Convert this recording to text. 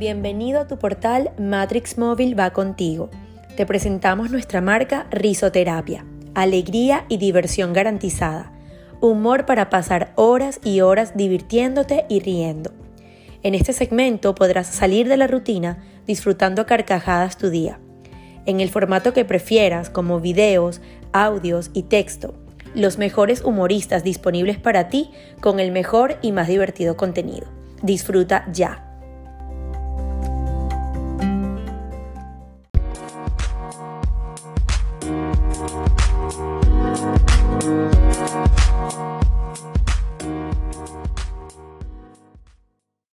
Bienvenido a tu portal Matrix Móvil va contigo. Te presentamos nuestra marca Risoterapia. Alegría y diversión garantizada. Humor para pasar horas y horas divirtiéndote y riendo. En este segmento podrás salir de la rutina disfrutando carcajadas tu día. En el formato que prefieras, como videos, audios y texto. Los mejores humoristas disponibles para ti con el mejor y más divertido contenido. Disfruta ya.